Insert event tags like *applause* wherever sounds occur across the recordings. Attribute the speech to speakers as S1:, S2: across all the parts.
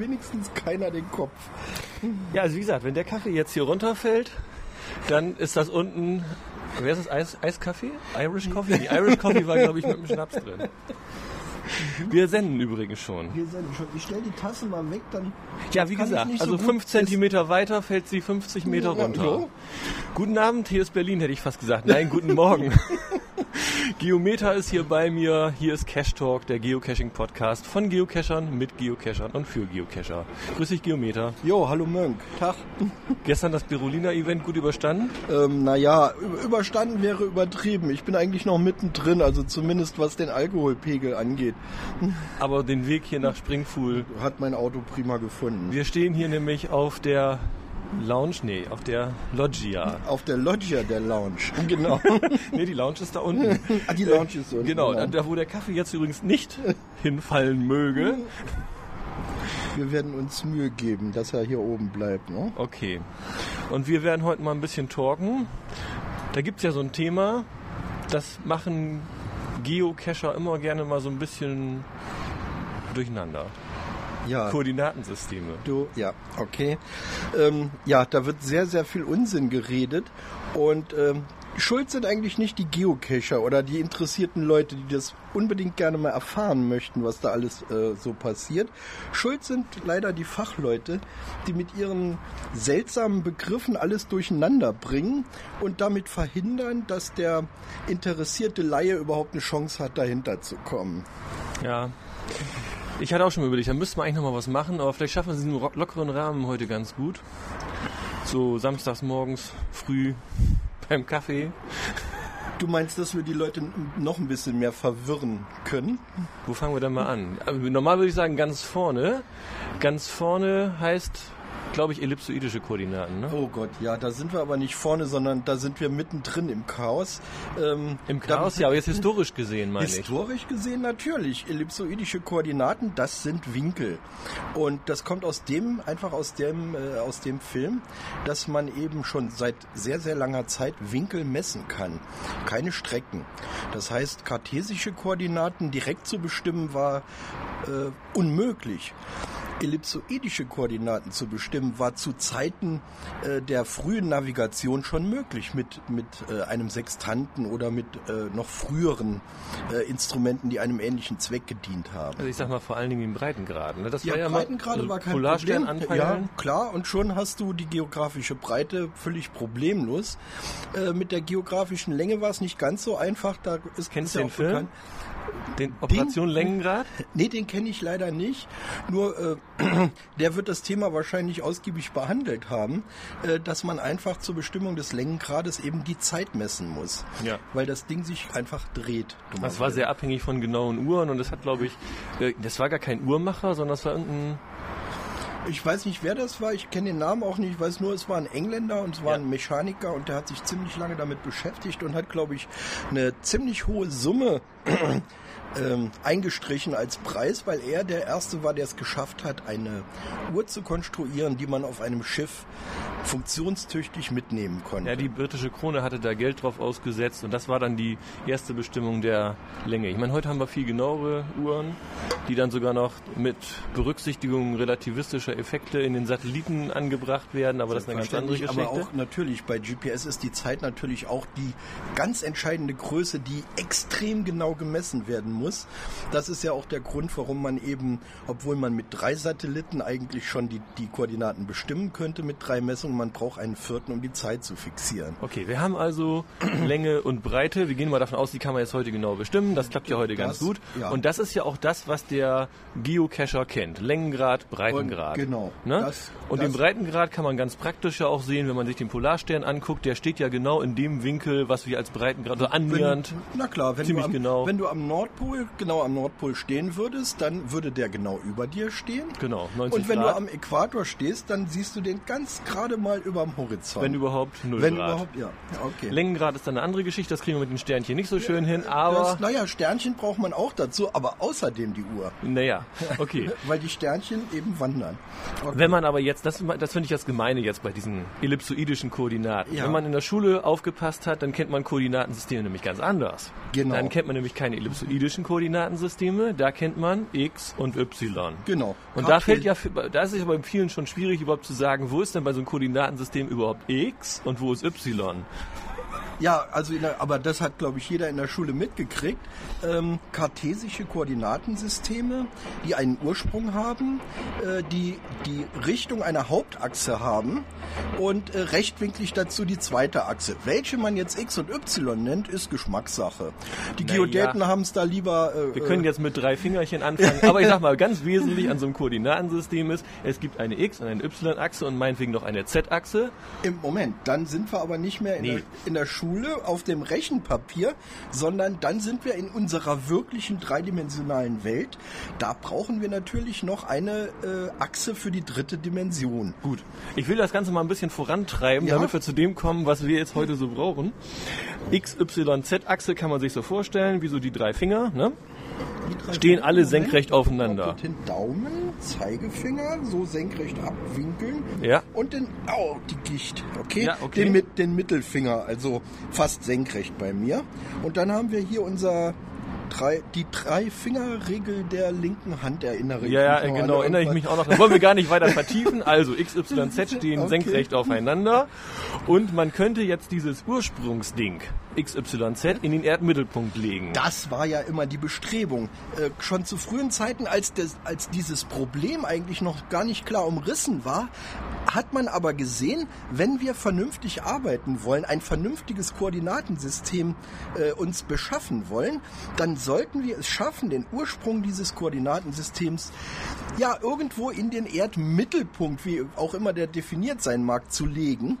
S1: wenigstens keiner den Kopf.
S2: Ja, also wie gesagt, wenn der Kaffee jetzt hier runterfällt, dann ist das unten, wer ist das, Eis, Eiskaffee? Irish Coffee? Die Irish Coffee war, glaube ich, mit dem Schnaps drin. Wir senden übrigens schon.
S1: Wir sind schon. Ich stelle die Tasse mal weg, dann.
S2: Ja, wie gesagt,
S1: so
S2: also
S1: gut-
S2: 5 Zentimeter weiter fällt sie 50 Meter runter.
S1: ja.
S2: Guten Abend, hier ist Berlin, hätte ich fast gesagt. Nein, guten Morgen. *laughs* Geometer ist hier bei mir. Hier ist Cash Talk, der Geocaching-Podcast von Geocachern, mit Geocachern und für Geocacher. Grüß dich, Geometer.
S1: Jo, hallo Mönk. Tag. *laughs*
S2: Gestern das Berolina-Event gut überstanden?
S1: Ähm, naja, über- überstanden wäre übertrieben. Ich bin eigentlich noch mittendrin, also zumindest was den Alkoholpegel angeht. *laughs*
S2: Aber den Weg hier nach Springfuhl.
S1: Hat mein Auto prima gefunden.
S2: Wir stehen hier nämlich auf der Lounge, nee, auf der Loggia.
S1: Auf der Loggia der Lounge. *laughs* Genau.
S2: Nee, die Lounge ist da unten.
S1: ah, die Lounge ist so.
S2: Genau, da, da wo der Kaffee jetzt übrigens nicht *laughs* hinfallen möge.
S1: Wir werden uns Mühe geben, dass er hier oben bleibt. Ne?
S2: Okay. Und wir werden heute mal ein bisschen talken. Da gibt's ja so ein Thema, das machen Geocacher immer gerne mal so ein bisschen durcheinander.
S1: Ja.
S2: Koordinatensysteme.
S1: Du, ja, okay. Ähm, ja, da wird sehr, sehr viel Unsinn geredet. Und ähm, schuld sind eigentlich nicht die Geocacher oder die interessierten Leute, die das unbedingt gerne mal erfahren möchten, was da alles äh, so passiert. Schuld sind leider die Fachleute, die mit ihren seltsamen Begriffen alles durcheinander bringen und damit verhindern, dass der interessierte Laie überhaupt eine Chance hat, dahinter zu kommen.
S2: Ja. Ich hatte auch schon mal überlegt, da müssten wir eigentlich noch mal was machen, aber vielleicht schaffen wir es in ro- lockeren Rahmen heute ganz gut. So samstags morgens früh beim Kaffee.
S1: Du meinst, dass wir die Leute noch ein bisschen mehr verwirren können?
S2: Wo fangen wir denn mal an? Also normal würde ich sagen ganz vorne. Ganz vorne heißt, glaube ich, ellipsoidische Koordinaten. Ne?
S1: Oh Gott, ja, da sind wir aber nicht vorne, sondern da sind wir mittendrin im Chaos. Ähm,
S2: Im Chaos, ja, aber jetzt historisch gesehen, meine ich.
S1: Historisch gesehen natürlich. Ellipsoidische Koordinaten, das sind Winkel. Und das kommt aus dem, einfach aus dem, äh, aus dem Film, dass man eben schon seit sehr, sehr langer Zeit Winkel messen kann. Keine Strecken. Das heißt, kartesische Koordinaten direkt zu bestimmen war äh, unmöglich. Ellipsoidische Koordinaten zu bestimmen war zu Zeiten äh, der frühen Navigation schon möglich mit, mit äh, einem Sextanten oder mit äh, noch früheren äh, Instrumenten, die einem ähnlichen Zweck gedient haben.
S2: Also ich sag mal vor allen Dingen im Breitengraden. Ne? Das
S1: Ja,
S2: war ja mal
S1: Breitengrade
S2: also
S1: war kein
S2: Polarstern
S1: Problem.
S2: anpeilen.
S1: Ja, klar, und schon hast du die geografische Breite völlig problemlos. Äh, mit der geografischen Länge war es nicht ganz so einfach. Da ist,
S2: Kennst du
S1: ja
S2: den
S1: auch
S2: Film?
S1: bekannt.
S2: Den Operation Längengrad?
S1: Nee, den kenne ich leider nicht. Nur äh, *clears throat* der wird das Thema wahrscheinlich ausgiebig behandelt haben, äh, dass man einfach zur Bestimmung des Längengrades eben die Zeit messen muss.
S2: Ja.
S1: Weil das Ding sich einfach dreht.
S2: Das war sehr abhängig von genauen Uhren und das hat, glaube ich, äh, das war gar kein Uhrmacher, sondern das war irgendein
S1: Ich weiß nicht, wer das war. Ich kenne den Namen auch nicht. Ich weiß nur, es war ein Engländer und es war
S2: Ja.
S1: ein Mechaniker und der hat sich ziemlich lange damit beschäftigt und hat, glaube ich, eine ziemlich hohe Summe *clears throat* ähm, eingestrichen als Preis, weil er der Erste war, der es geschafft hat, eine Uhr zu konstruieren, die man auf einem Schiff funktionstüchtig mitnehmen konnte.
S2: Ja, die britische Krone hatte da Geld drauf ausgesetzt und das war dann die erste Bestimmung der Länge. Ich meine, heute haben wir viel genauere Uhren, die dann sogar noch mit Berücksichtigung relativistischer Effekte in den Satelliten angebracht werden, aber das ist eine ganz andere Geschichte.
S1: Aber auch natürlich, bei GPS ist die Zeit natürlich auch die ganz entscheidende Größe, die extrem genau gemessen werden muss. Das ist ja auch der Grund, warum man eben, obwohl man mit drei Satelliten eigentlich schon die, die Koordinaten bestimmen könnte mit drei Messungen, man braucht einen vierten, um die Zeit zu fixieren.
S2: Okay, wir haben also *clears throat* Länge und Breite. Wir gehen mal davon aus, die kann man jetzt heute genau bestimmen. Das klappt ja heute ganz
S1: Das,
S2: gut.
S1: ja.
S2: Und das ist ja auch das, was der Geocacher kennt. Längengrad, Breitengrad.
S1: Und genau,
S2: Ne?
S1: das-
S2: und
S1: das-
S2: den Breitengrad kann man ganz praktisch ja auch sehen, wenn man sich den Polarstern anguckt. Der steht ja genau in dem Winkel, was wir als Breitengrad, also annähernd.
S1: Wenn, na klar, wenn
S2: Ziemlich
S1: du, am,
S2: genau.
S1: wenn du am Nordpol, genau am Nordpol stehen würdest, dann würde der genau über dir stehen.
S2: Genau, 90
S1: Und wenn
S2: Grad.
S1: du am Äquator stehst, dann siehst du den ganz gerade mal über dem Horizont.
S2: wenn überhaupt 0
S1: Wenn
S2: Grad.
S1: überhaupt, ja. okay.
S2: Längengrad ist dann eine andere Geschichte, das kriegen wir mit den Sternchen nicht so schön hin, aber
S1: naja, Sternchen braucht man auch dazu, aber außerdem die Uhr.
S2: naja, okay. *laughs*
S1: Weil die Sternchen eben wandern. Okay.
S2: Wenn man aber jetzt, das, das finde ich das Gemeine jetzt bei diesen ellipsoidischen Koordinaten.
S1: Ja.
S2: Wenn man in der Schule aufgepasst hat, dann kennt man Koordinatensysteme nämlich ganz anders.
S1: Genau.
S2: Dann kennt man nämlich keine ellipsoidischen Koordinatensysteme. Da kennt man X und Y.
S1: Genau.
S2: Und da fällt ja, da ist es aber bei vielen schon schwierig überhaupt zu sagen, wo ist denn bei so einem Koordinatensystem überhaupt X und wo ist Y?
S1: Ja, also der, aber das hat, glaube ich, jeder in der Schule mitgekriegt. Ähm, kartesische Koordinatensysteme, die einen Ursprung haben, äh, die die Richtung einer Hauptachse haben und äh, rechtwinklig dazu die zweite Achse. Welche man jetzt X und Y nennt, ist Geschmackssache. Die
S2: Naja.
S1: Geodäten haben es da lieber. Äh,
S2: Wir können jetzt mit drei Fingerchen anfangen, aber ich sag mal, ganz wesentlich an so einem Koordinatensystem ist, es gibt eine X- und eine Y-Achse und meinetwegen noch eine Z-Achse.
S1: Im Moment, dann sind wir aber nicht mehr in,
S2: Nee.
S1: der, in der Schule auf dem Rechenpapier, sondern dann sind wir in unserer wirklichen dreidimensionalen Welt. Da brauchen wir natürlich noch eine äh, Achse für die dritte Dimension.
S2: Gut, ich will das Ganze mal ein bisschen vorantreiben,
S1: Ja.
S2: damit wir zu dem kommen, was wir jetzt heute so brauchen. X, Y, Z-Achse kann man sich so vorstellen, wie so die drei Finger, ne? Stehen alle senkrecht aufeinander.
S1: Dorthin Daumen, Zeigefinger, so senkrecht abwinkeln.
S2: Ja.
S1: Und den, oh, die Gicht, okay?
S2: Ja, okay.
S1: Den, mit, den Mittelfinger, also fast senkrecht bei mir. Und dann haben wir hier unser drei, die Drei-Finger-Regel der linken Hand, erinnere ich
S2: Ja, ja,
S1: mich noch
S2: genau, erinnere ich mich auch noch. Da wollen wir gar nicht weiter *laughs* vertiefen. Also X, Y, Z *laughs* stehen
S1: Okay.
S2: senkrecht aufeinander. Und man könnte jetzt dieses Ursprungsding X, Y, Z in den Erdmittelpunkt legen.
S1: Das war ja immer die Bestrebung. Äh, schon zu frühen Zeiten, als, das, als dieses Problem eigentlich noch gar nicht klar umrissen war, hat man aber gesehen, wenn wir vernünftig arbeiten wollen, ein vernünftiges Koordinatensystem äh, uns beschaffen wollen, dann sollten wir es schaffen, den Ursprung dieses Koordinatensystems ja irgendwo in den Erdmittelpunkt, wie auch immer der definiert sein mag, zu legen.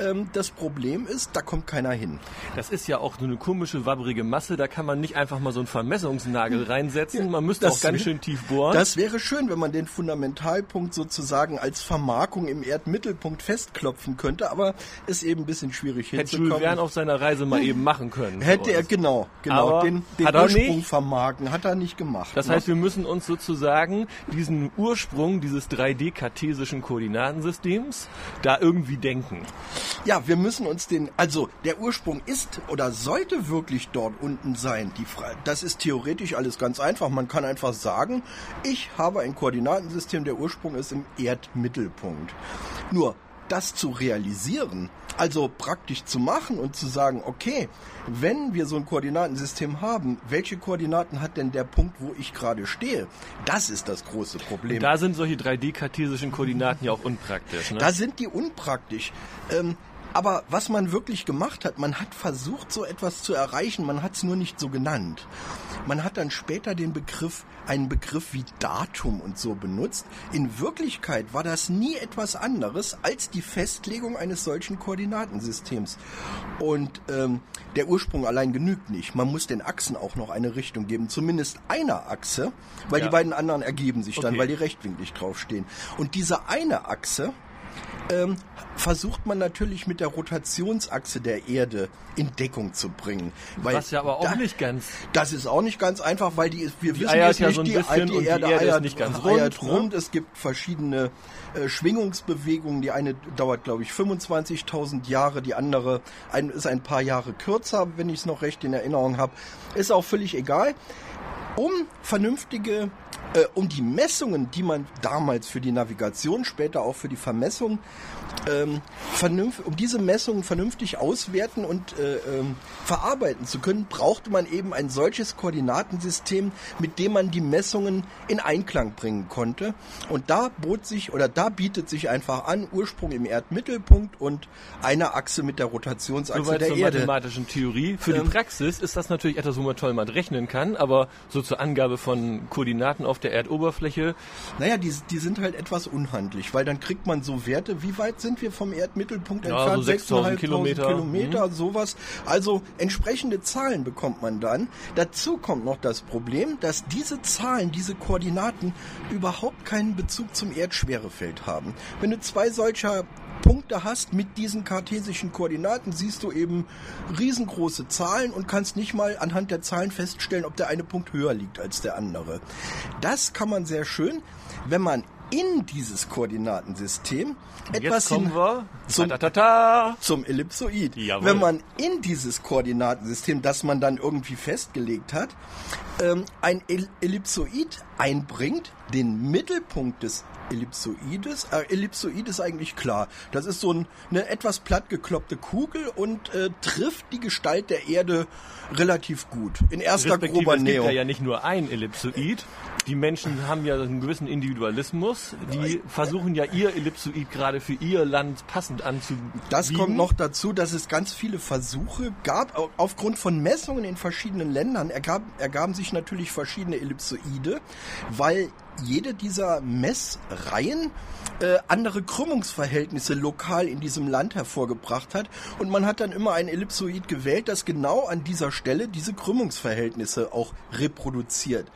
S1: Ähm, das Problem ist, da kommt keiner hin.
S2: Das ist ja auch so eine komische, wabbrige Masse. Da kann man nicht einfach mal so einen Vermessungsnagel reinsetzen. Man müsste
S1: Das
S2: auch ganz schön tief bohren.
S1: Das wäre schön, wenn man den Fundamentalpunkt sozusagen als Vermarkung im Erdmittelpunkt festklopfen könnte, aber ist eben ein bisschen schwierig
S2: Hätte Jules
S1: hinzukommen.
S2: Verne auf seiner Reise mal eben machen können.
S1: Hätte er genau, genau
S2: Aber
S1: den, den
S2: hat er
S1: Ursprung
S2: nicht.
S1: vermarken, hat er nicht gemacht.
S2: Das
S1: ne?
S2: heißt, wir müssen uns sozusagen diesen Ursprung dieses 3D-kartesischen Koordinatensystems da irgendwie denken.
S1: Ja, wir müssen uns den, also der Ursprung ist oder sollte wirklich dort unten sein. Die das ist theoretisch alles ganz einfach. Man kann einfach sagen, ich habe ein Koordinatensystem, der Ursprung ist im Erdmittelpunkt. Nur das zu realisieren, also praktisch zu machen und zu sagen, okay, wenn wir so ein Koordinatensystem haben, welche Koordinaten hat denn der Punkt, wo ich gerade stehe? Das ist das große Problem.
S2: Da sind solche 3D-kartesischen Koordinaten ja auch unpraktisch. Ne?
S1: Da sind die unpraktisch. Ähm, aber was man wirklich gemacht hat, man hat versucht, so etwas zu erreichen, man hat es nur nicht so genannt. Man hat dann später den Begriff, einen Begriff wie Datum und so benutzt. In Wirklichkeit war das nie etwas anderes als die Festlegung eines solchen Koordinatensystems. Und ähm, der Ursprung allein genügt nicht. Man muss den Achsen auch noch eine Richtung geben, zumindest einer Achse, weil
S2: Ja.
S1: die beiden anderen ergeben sich dann,
S2: Okay.
S1: weil die rechtwinklig draufstehen. Und diese eine Achse, ähm, versucht man natürlich mit der Rotationsachse der Erde in Deckung zu bringen. Weil
S2: Was ja aber auch
S1: da-
S2: nicht ganz.
S1: Das ist auch nicht ganz einfach, weil die wir
S2: Die
S1: wissen
S2: eiert
S1: jetzt
S2: ja
S1: nicht,
S2: so ein
S1: die,
S2: bisschen
S1: die
S2: die
S1: Erde,
S2: Erde
S1: eiert,
S2: nicht ganz
S1: eiert
S2: rund, ne?
S1: rund. Es gibt verschiedene äh, Schwingungsbewegungen. Die eine dauert, glaube ich, 25.000 Jahre, die andere ein, ist ein paar Jahre kürzer, wenn ich es noch recht in Erinnerung habe. Ist auch völlig egal. Um vernünftige, äh, um die Messungen, die man damals für die Navigation, später auch für die Vermessung, ähm, vernünf um diese Messungen vernünftig auswerten und äh, ähm, verarbeiten zu können, brauchte man eben ein solches Koordinatensystem, mit dem man die Messungen in Einklang bringen konnte. Und da bot sich oder da bietet sich einfach an, Ursprung im Erdmittelpunkt und eine Achse mit der Rotationsachse
S2: Soweit
S1: der
S2: zur
S1: Erde.
S2: mathematischen Theorie. Für
S1: Ähm,
S2: die Praxis ist das natürlich etwas, wo man toll mal rechnen kann, aber so zur Angabe von Koordinaten auf der Erdoberfläche,
S1: Naja, die, die sind halt etwas unhandlich, weil dann kriegt man so Werte, wie weit sind wir vom Erdmittelpunkt
S2: Ja,
S1: entfernt?
S2: so 6000
S1: 6.500
S2: Kilometer.
S1: Kilometer, sowas. Also entsprechende Zahlen bekommt man dann. Dazu kommt noch das Problem, dass diese Zahlen, diese Koordinaten überhaupt keinen Bezug zum Erdschwerefeld haben. Wenn du zwei solcher Punkte hast mit diesen kartesischen Koordinaten, siehst du eben riesengroße Zahlen und kannst nicht mal anhand der Zahlen feststellen, ob der eine Punkt höher liegt als der andere. Das kann man sehr schön, wenn man in dieses Koordinatensystem etwas hin
S2: wir
S1: zum- zum Ellipsoid.
S2: Jawohl.
S1: Wenn man in dieses Koordinatensystem, das man dann irgendwie festgelegt hat, ähm, ein El Ellipsoid einbringt, den Mittelpunkt des Ellipsoides, äh, Ellipsoid ist eigentlich klar. Das ist so ein, eine etwas platt gekloppte Kugel und äh, trifft die Gestalt der Erde relativ gut. In erster grober
S2: es gibt ja, ja nicht nur ein Ellipsoid. Die Menschen haben ja einen gewissen Individualismus. Die versuchen ja ihr Ellipsoid gerade für ihr Land passend anzubieten.
S1: Das kommt noch dazu, dass es ganz viele Versuche gab. Au- Aufgrund von Messungen in verschiedenen Ländern ergab, ergaben sich natürlich verschiedene Ellipsoide, weil jede dieser Messreihen äh, andere Krümmungsverhältnisse lokal in diesem Land hervorgebracht hat. Und man hat dann immer ein Ellipsoid gewählt, das genau an dieser Stelle diese Krümmungsverhältnisse auch reproduziert.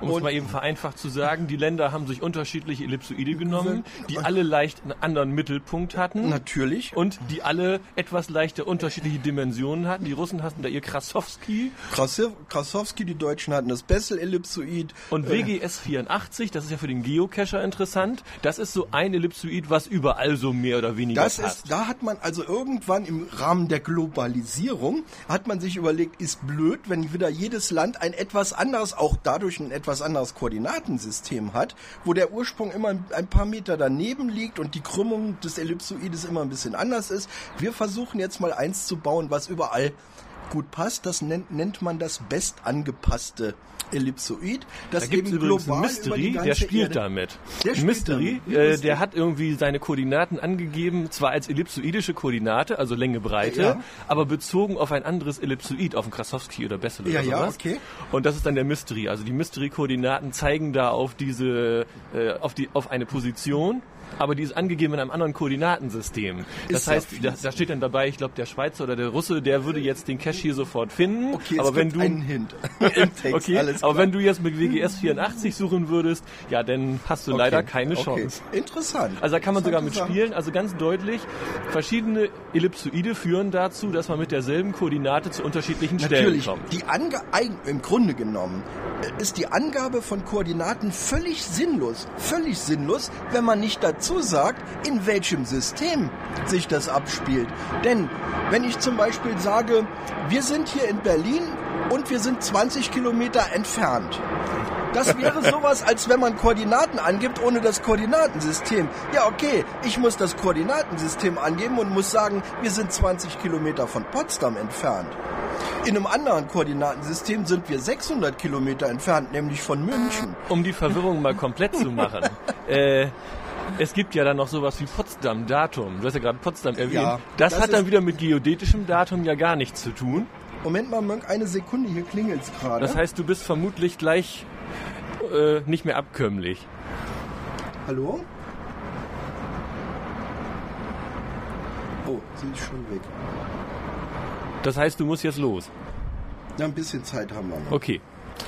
S2: Um es
S1: Und-
S2: mal eben vereinfacht zu sagen, die Länder haben sich unterschiedliche Ellipsoide genommen, die alle leicht einen anderen Mittelpunkt hatten.
S1: Natürlich.
S2: Und die alle etwas leichter unterschiedliche Dimensionen hatten. Die Russen hatten da ihr Krasowski
S1: Krasow- Krasowski, die Deutschen hatten das Bessel-Ellipsoid.
S2: und WGS 84, das ist ja für den Geocacher interessant. Das ist so ein Ellipsoid, was überall so mehr oder weniger
S1: Das
S2: passt.
S1: ist, da hat man also irgendwann im Rahmen der Globalisierung, hat man sich überlegt, ist blöd, wenn wieder jedes Land ein etwas anderes, auch dadurch ein etwas anderes Koordinatensystem hat, wo der Ursprung immer ein- ein paar Meter daneben liegt und die Krümmung des Ellipsoides immer ein bisschen anders ist. Wir versuchen jetzt mal eins zu bauen, was überall gut passt. Das nennt, nennt man das bestangepasste Ellipsoid. Das
S2: Da gibt es übrigens
S1: global
S2: Mystery, der spielt
S1: Erde-
S2: damit.
S1: Der spielt
S2: Mystery,
S1: damit.
S2: Äh, der hat irgendwie seine Koordinaten angegeben, zwar als ellipsoidische Koordinate, also Länge, Breite,
S1: Ja.
S2: aber bezogen auf ein anderes Ellipsoid, auf einen Krasowski oder Bessel
S1: Ja,
S2: oder
S1: ja,
S2: sowas.
S1: okay.
S2: Und das ist dann der Mystery. Also die Mystery-Koordinaten zeigen da auf diese, äh, auf die, auf eine Position. Aber die ist angegeben in einem anderen Koordinatensystem. Das
S1: Ist ja
S2: heißt,
S1: fies.
S2: da, da steht dann dabei, ich glaube, der Schweizer oder der Russe, der würde jetzt den Cache hier sofort finden.
S1: Okay,
S2: aber wenn du
S1: einen Hint *laughs* im Text,
S2: okay,
S1: alles
S2: aber
S1: klar.
S2: wenn du jetzt mit WGS 84 suchen würdest, ja, dann hast du leider
S1: Okay,
S2: keine
S1: okay.
S2: Chance.
S1: Interessant.
S2: Also da kann man sogar mit spielen, also ganz deutlich, verschiedene Ellipsoide führen dazu, dass man mit derselben Koordinate zu unterschiedlichen
S1: Natürlich,
S2: Stellen kommt.
S1: die Ange im Grunde genommen äh, ist die Angabe von Koordinaten völlig sinnlos. Völlig sinnlos, wenn man nicht dazu sagt, in welchem System sich das abspielt. Denn wenn ich zum Beispiel sage, wir sind hier in Berlin und wir sind 20 Kilometer entfernt. Das wäre *laughs* sowas, als wenn man Koordinaten angibt ohne das Koordinatensystem. Ja, okay, ich muss das Koordinatensystem angeben und muss sagen, wir sind 20 Kilometer von Potsdam entfernt. In einem anderen Koordinatensystem sind wir 600 Kilometer entfernt, nämlich von München.
S2: Um die Verwirrung mal komplett zu machen. *laughs* äh, es gibt ja dann noch sowas wie Potsdam-Datum. Du hast ja gerade Potsdam erwähnt.
S1: Ja,
S2: das,
S1: das
S2: hat dann wieder mit geodätischem Datum ja gar nichts zu tun.
S1: Moment mal, Mönk, eine Sekunde, hier klingelt's gerade.
S2: Das heißt, du bist vermutlich gleich äh, nicht mehr abkömmlich.
S1: Hallo? Oh, sie ist schon weg.
S2: Das heißt, du musst jetzt los.
S1: Na, ein bisschen Zeit haben wir noch.
S2: Okay.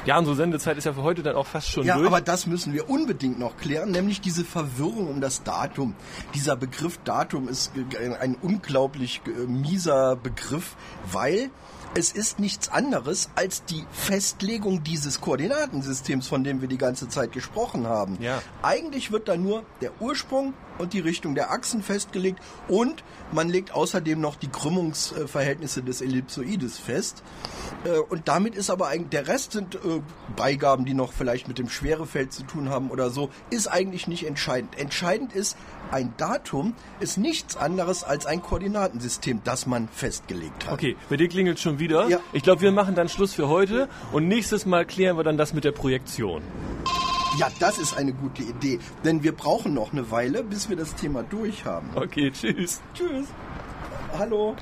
S2: Ja, unsere Sendezeit ist ja für heute dann auch fast schon
S1: Ja,
S2: durch.
S1: aber das müssen wir unbedingt noch klären, nämlich diese Verwirrung um das Datum. Dieser Begriff Datum ist äh, ein unglaublich äh, mieser Begriff, weil es ist nichts anderes als die Festlegung dieses Koordinatensystems, von dem wir die ganze Zeit gesprochen haben.
S2: Ja.
S1: Eigentlich wird da nur der Ursprung und die Richtung der Achsen festgelegt und man legt außerdem noch die Krümmungsverhältnisse des Ellipsoides fest. Äh, Und damit ist aber eigentlich, der Rest sind äh, Beigaben, die noch vielleicht mit dem Schwerefeld zu tun haben oder so, ist eigentlich nicht entscheidend. Entscheidend ist, ein Datum ist nichts anderes als ein Koordinatensystem, das man festgelegt hat.
S2: Okay, bei dir klingelt schon wieder.
S1: Ja.
S2: Ich glaube, wir machen dann Schluss für heute und nächstes Mal klären wir dann das mit der Projektion.
S1: Ja, das ist eine gute Idee, denn wir brauchen noch eine Weile, bis wir das Thema durch haben.
S2: Okay, tschüss.
S1: Tschüss. Hallo.